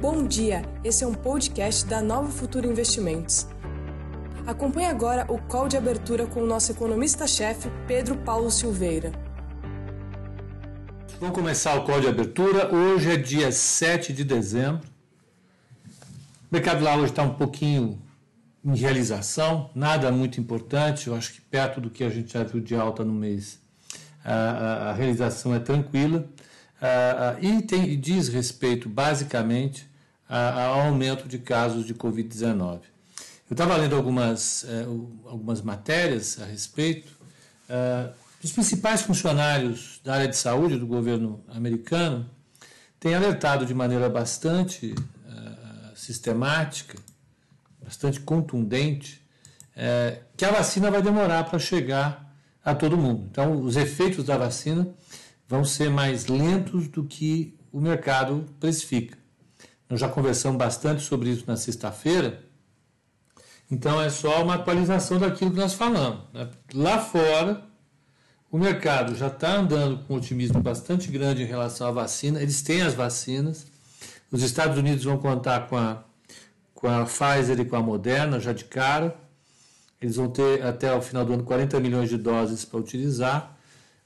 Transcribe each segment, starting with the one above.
Bom dia, esse é um podcast da Nova Futura Investimentos. Acompanhe agora o call de abertura com o nosso economista-chefe, Pedro Paulo Silveira. Vamos começar o call de abertura. Hoje é dia 7 de dezembro. O mercado lá hoje está um pouquinho em realização, nada muito importante, eu acho que perto do que a gente já viu de alta no mês, a, a, a realização é tranquila a, e tem, diz respeito basicamente ao aumento de casos de Covid-19. Eu estava lendo algumas, eh, algumas matérias a respeito. Uh, os principais funcionários da área de saúde do governo americano têm alertado de maneira bastante uh, sistemática bastante contundente, é, que a vacina vai demorar para chegar a todo mundo. Então, os efeitos da vacina vão ser mais lentos do que o mercado precifica. Nós já conversamos bastante sobre isso na sexta-feira, então é só uma atualização daquilo que nós falamos. Né? Lá fora, o mercado já está andando com um otimismo bastante grande em relação à vacina, eles têm as vacinas, os Estados Unidos vão contar com a com a Pfizer e com a Moderna já de cara. Eles vão ter até o final do ano 40 milhões de doses para utilizar,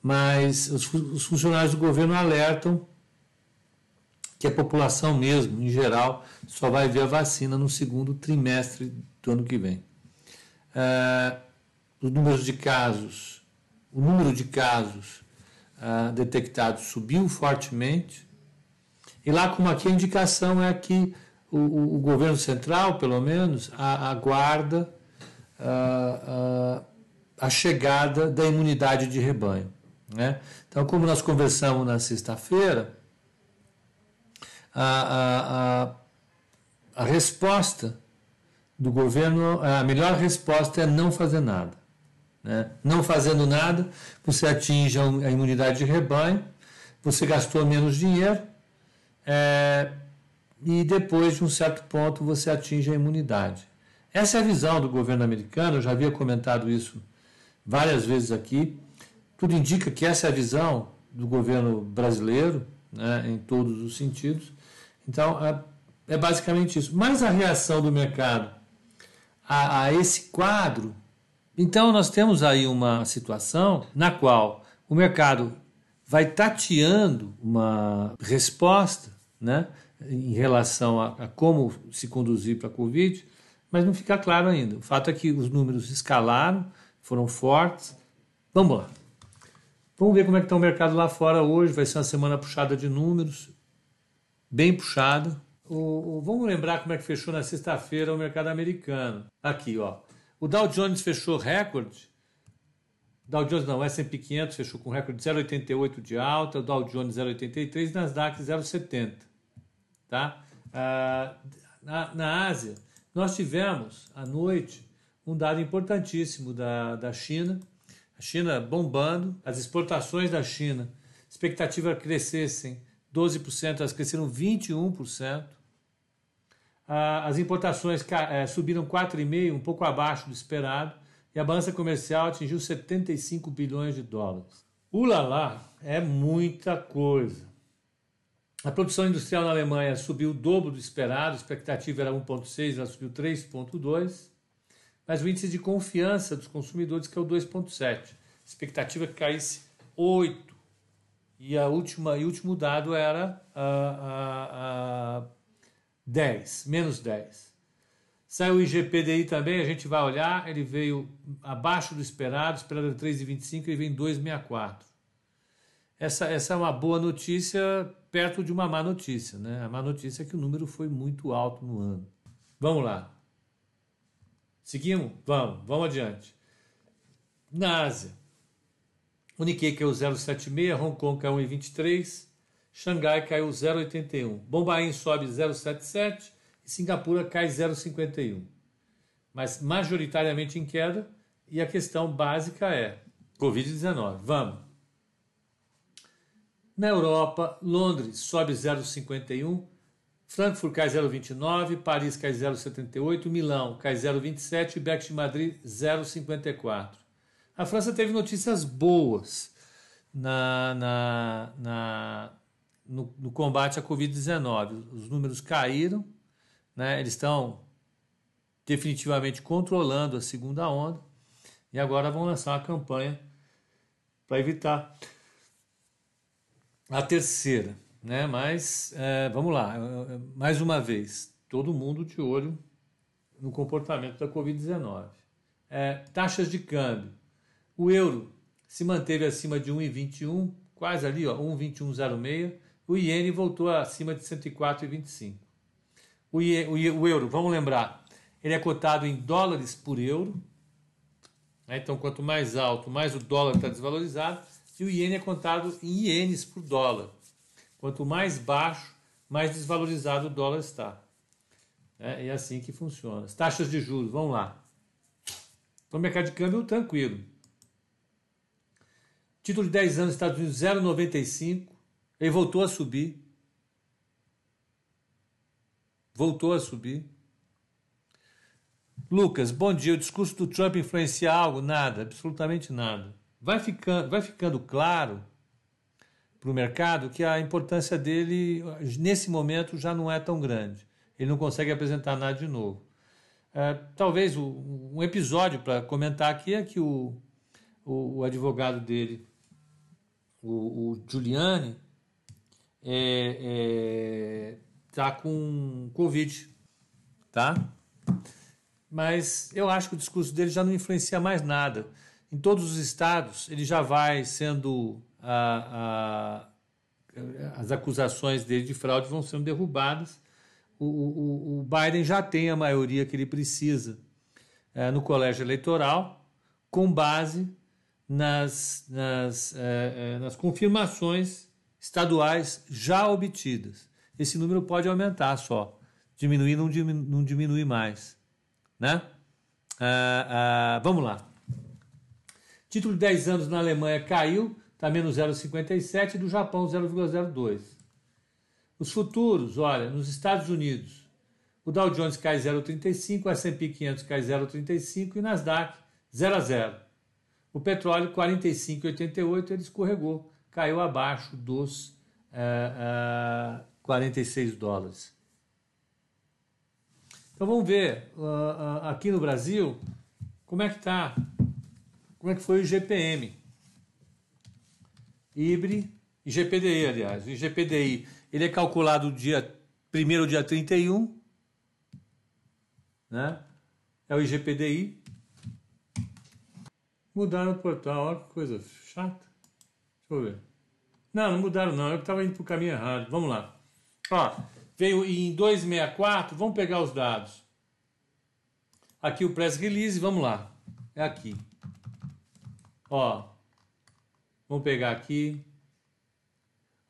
mas os, os funcionários do governo alertam que a população mesmo, em geral, só vai ver a vacina no segundo trimestre do ano que vem. Uh, os números de casos, o número de casos uh, detectados subiu fortemente, e lá como aqui a indicação é que o, o, governo central, pelo menos, aguarda a, a, a, chegada da imunidade de rebanho. Né? Então, como nós conversamos na sexta-feira, a, a, a resposta do governo, a melhor resposta é não fazer nada. Né? Não fazendo nada, você atinge a imunidade de rebanho, você gastou menos dinheiro, é, e depois de um certo ponto você atinge a imunidade. Essa é a visão do governo americano, eu já havia comentado isso várias vezes aqui. Tudo indica que essa é a visão do governo brasileiro, né, em todos os sentidos. Então, é, é, basicamente isso. Mas a reação do mercado a, a esse quadro. Então, nós temos aí uma situação na qual o mercado vai tateando uma resposta, né? em relação a, a como se conduzir para a Covid, mas não fica claro ainda. O fato é que os números escalaram, foram fortes. Vamos lá. Vamos ver como é que está o mercado lá fora hoje. Vai ser uma semana puxada de números, bem puxada. O, o, vamos lembrar como é que fechou na sexta-feira o mercado americano. Aqui, ó. O Dow Jones fechou recorde. Dow Jones não, S&P 500 fechou com recorde de 0,88 de alta, o Dow Jones 0,83, Nasdaq 0,70. Tá? Ah, na, na Ásia, nós tivemos à noite um dado importantíssimo da, da China, a China bombando, as exportações da China, expectativa crescessem 12%, elas cresceram 21%. Ah, as importações eh, subiram 4,5%, um pouco abaixo do esperado, e a balança comercial atingiu 75 bilhões de dólares. Ulala, é muita coisa. A produção industrial na Alemanha subiu o dobro do esperado, a expectativa era 1,6, ela subiu 3,2, mas o índice de confiança dos consumidores caiu 2,7. A expectativa é que caísse 8. E a última e o último dado era a, a, a 10, menos 10. Saiu o IGPDI também, a gente vai olhar, ele veio abaixo do esperado, esperado era 3,25, ele vem 2,64. Essa, essa é uma boa notícia perto de uma má notícia. Né? A má notícia é que o número foi muito alto no ano. Vamos lá. Seguimos? Vamos, vamos adiante. Na Ásia, Nikkei caiu 0,76, Hong Kong caiu 1,23, Xangai caiu 0,81, Bombaim sobe 0,77 e Singapura cai 0,51. Mas majoritariamente em queda e a questão básica é Covid-19. Vamos. Na Europa, Londres sobe 0,51, Frankfurt cai 0,29, Paris cai 0,78, Milão cai 0,27 e Beck de Madrid 0,54. A França teve notícias boas na, na, na, no, no combate à Covid-19. Os números caíram, né? eles estão definitivamente controlando a segunda onda e agora vão lançar uma campanha para evitar a terceira. Né? Mas é, vamos lá, é, é, mais uma vez, todo mundo de olho no comportamento da Covid-19. É, taxas de câmbio. O euro se manteve acima de 1,21, quase ali, ó, 1,2106. O iene voltou acima de 104,25. O, o, euro, vamos lembrar, ele é cotado em dólares por euro. Né? Então, quanto mais alto, mais o dólar está desvalorizado. E o iene é cotado em ienes por dólar. Quanto mais baixo, mais desvalorizado o dólar está. É, é assim que funciona. As taxas de juros, vamos lá. No mercado de câmbio, tranquilo. Título de 10 anos, Estados Unidos, 0,95. Ele voltou a subir. Voltou a subir. Lucas, bom dia. O discurso do Trump influencia algo? Nada, absolutamente nada. Vai ficando, vai ficando claro para o mercado que a importância dele, nesse momento, já não é tão grande. Ele não consegue apresentar nada de novo. É, talvez um episódio para comentar aqui é que o, o, o advogado dele, o, o Giuliani, é, é, tá com Covid, tá? Mas eu acho que o discurso dele já não influencia mais nada. Em todos os estados, ele já vai sendo. A, a, as acusações dele de fraude vão sendo derrubadas o, o, o Biden já tem a maioria que ele precisa é, no colégio eleitoral, com base nas, nas, é, é, nas confirmações estaduais já obtidas. Esse número pode aumentar só, diminuir não diminui, não diminui mais. Né? Ah, ah, vamos lá. Título de 10 anos na Alemanha caiu, está menos 0,57, do Japão 0,02. Os futuros, olha, nos Estados Unidos, o Dow Jones cai 0,35, o S&P 500 cai 0,35 e Nasdaq 0 a 0. O petróleo 45,88 ele escorregou, caiu abaixo dos uh, uh, 46 dólares. Então vamos ver uh, aqui no Brasil como é que está, como é que foi o IGPM, IBRE e GPDI, aliás. O IGPDI ele é calculado dia primeiro dia 31, né? É o IGPDI. Mudaram o portal, olha que coisa chata. Deixa eu ver. Não, não mudaram não, eu estava indo para o caminho errado. Vamos lá. Ó, veio em 264, vamos pegar os dados. Aqui o press release, vamos lá. É aqui. Ó, vamos pegar aqui.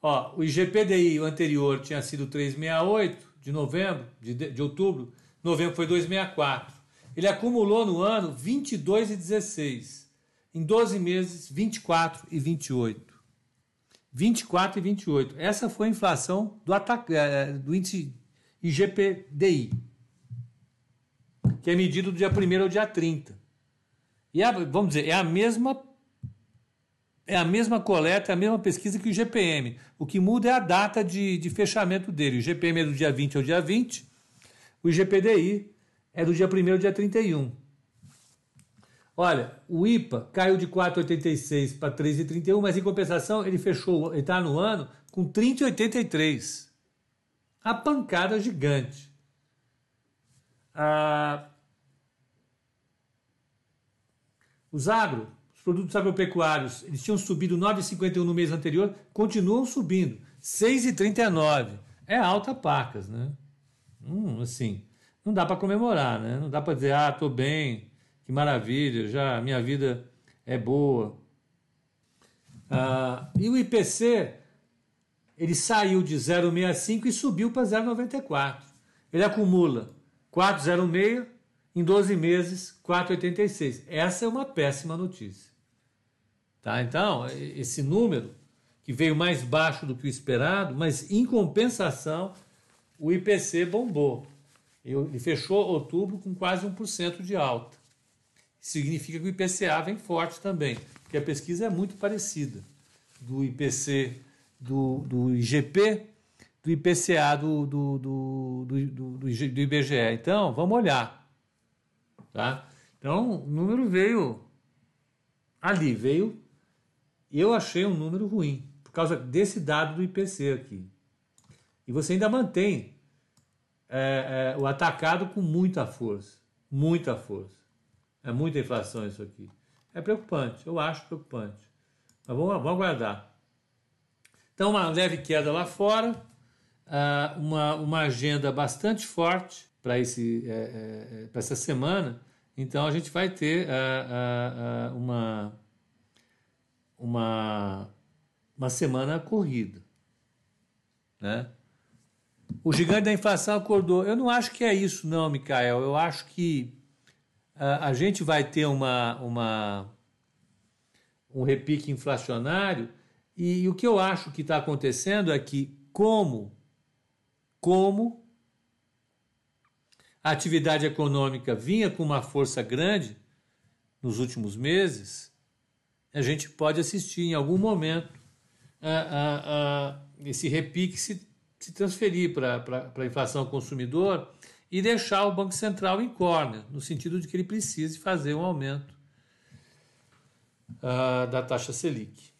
Ó, o IGPDI, o anterior, tinha sido 368 de novembro, de, de outubro. Novembro foi 264. Ele acumulou no ano 22 e 16. Em 12 meses, 24 e 28. 24 e 28. Essa foi a inflação do, ataque, eh, do índice IGPDI, que é medido do dia 1 ao dia 30. E é, vamos dizer, é a mesma é a mesma coleta, é a mesma pesquisa que o GPM. O que muda é a data de, de fechamento dele. O GPM é do dia 20 ao dia 20, o IGPDI é do dia 1 ao dia 31. Olha, o IPA caiu de 4,86 para 3,31, mas em compensação ele fechou, ele está no ano com 30,83. A pancada gigante. Ah, os agro os produtos agropecuários, eles tinham subido 9,51 no mês anterior, continuam subindo, 6,39. É alta pacas, né? Hum, assim, não dá para comemorar, né? Não dá para dizer, ah, tô bem, que maravilha, já minha vida é boa. Ah, e o IPC, ele saiu de 0,65 e subiu para 0,94. Ele acumula 4,06 em 12 meses, 4,86. Essa é uma péssima notícia. Tá? Então, esse número, que veio mais baixo do que o esperado, mas em compensação, o IPC bombou. Ele fechou outubro com quase 1% de alta. Significa que o IPCA vem forte também, porque a pesquisa é muito parecida do IPC do, do IGP, do IPCA do, do, do, do, do, IBGE. Então, vamos olhar. Tá? Então, o número veio ali, veio. Eu achei um número ruim, por causa desse dado do IPC aqui. E você ainda mantém é, é, o atacado com muita força. Muita força. É muita inflação isso aqui. É preocupante, eu acho preocupante. Mas vamos, vamos aguardar. Então, uma leve queda lá fora, uh, uma, uma agenda bastante forte para é, é, é essa semana. Então, a gente vai ter uh, uh, uma, uma, uma semana corrida. Né? O gigante da inflação acordou. Eu não acho que é isso, não, Mikael. Eu acho que a gente vai ter uma, uma, um repique inflacionário e, e o que eu acho que está acontecendo é que, como, como a atividade econômica vinha com uma força grande nos últimos meses, a gente pode assistir em algum momento a, a, esse repique se se transferir para a inflação consumidor e deixar o Banco Central em córnea, no sentido de que ele precise fazer um aumento uh, da taxa Selic.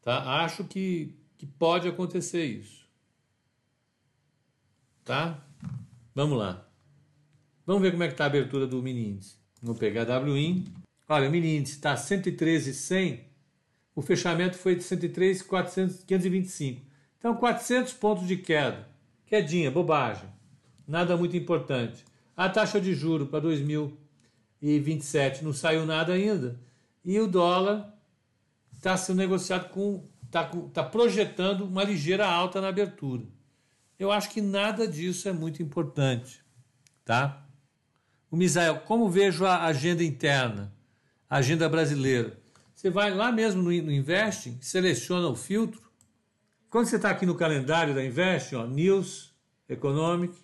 Tá? Acho que, que pode acontecer isso. Tá? Vamos lá. Vamos ver como é que está a abertura do mini índice. Vou pegar WIN. Olha, o mini índice está 113,100. O fechamento foi de 103,525. Então, 400 pontos de queda. Quedinha, bobagem. Nada muito importante. A taxa de juro para 2027 não saiu nada ainda. E o dólar está sendo negociado com. está tá projetando uma ligeira alta na abertura. Eu acho que nada disso é muito importante. Tá? O Misael, como vejo a agenda interna, a agenda brasileira? Você vai lá mesmo no, Investing, seleciona o filtro quando você está aqui no calendário da Invest, ó, News, Economic,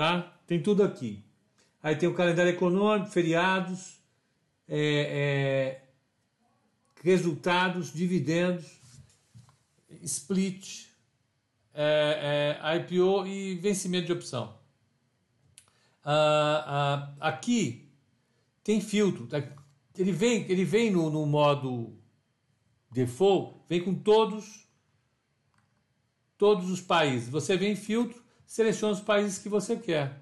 tá? Tem tudo aqui. Aí tem o calendário econômico, feriados, é, é, resultados, dividendos, split, é, é IPO e vencimento de opção. Ah, ah, aqui tem filtro. Tá? Ele vem, ele vem no, no modo default vem com todos todos os países. Você vem em filtro, seleciona os países que você quer.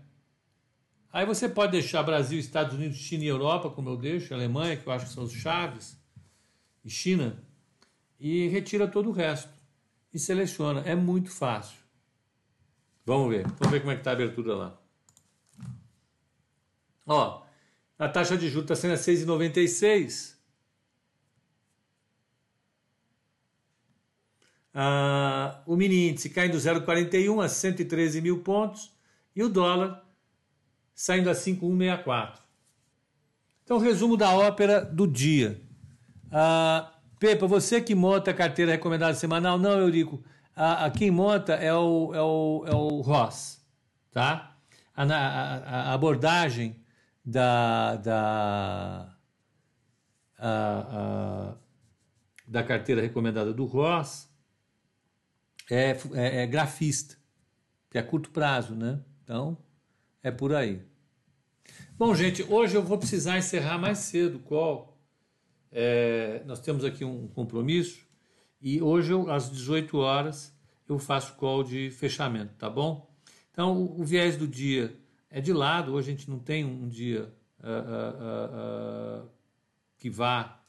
Aí você pode deixar Brasil, Estados Unidos, China e Europa, como eu deixo, Alemanha, que eu acho que são os chaves, e China, e retira todo o resto. E seleciona. É muito fácil. Vamos ver. Vamos ver como é que está a abertura lá. Ó, a taxa de juros está sendo a 6,96. Ah, o mini índice caindo 0,41 a 113 mil pontos e o dólar saindo a 5,164. Então, resumo da ópera do dia. Ah, Pepa, você que monta a carteira recomendada semanal, não, Eurico. A, a quem monta é o, é o, é o Ross, tá? A, a, a abordagem da, da, a, da carteira recomendada do Ross é, é, é grafista, que é curto prazo, né? Então, é por aí. Bom, gente, hoje eu vou precisar encerrar mais cedo o call. É, nós temos aqui um compromisso e hoje, eu, às 18 horas, eu faço call de fechamento, tá bom? Então, o, o viés do dia é de lado. Hoje a gente não tem um dia uh, uh, uh, que vá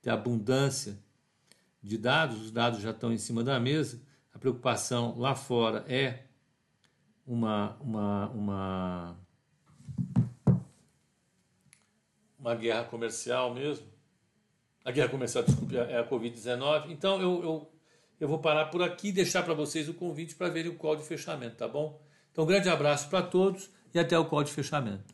ter abundância de dados, os dados já estão em cima da mesa a preocupação lá fora é uma, uma, uma, uma guerra comercial mesmo. A guerra comercial, desculpe, é a Covid-19. Então eu, eu, eu vou parar por aqui e deixar para vocês o convite para verem o call de fechamento, tá bom? Então, um grande abraço para todos e até o call de fechamento.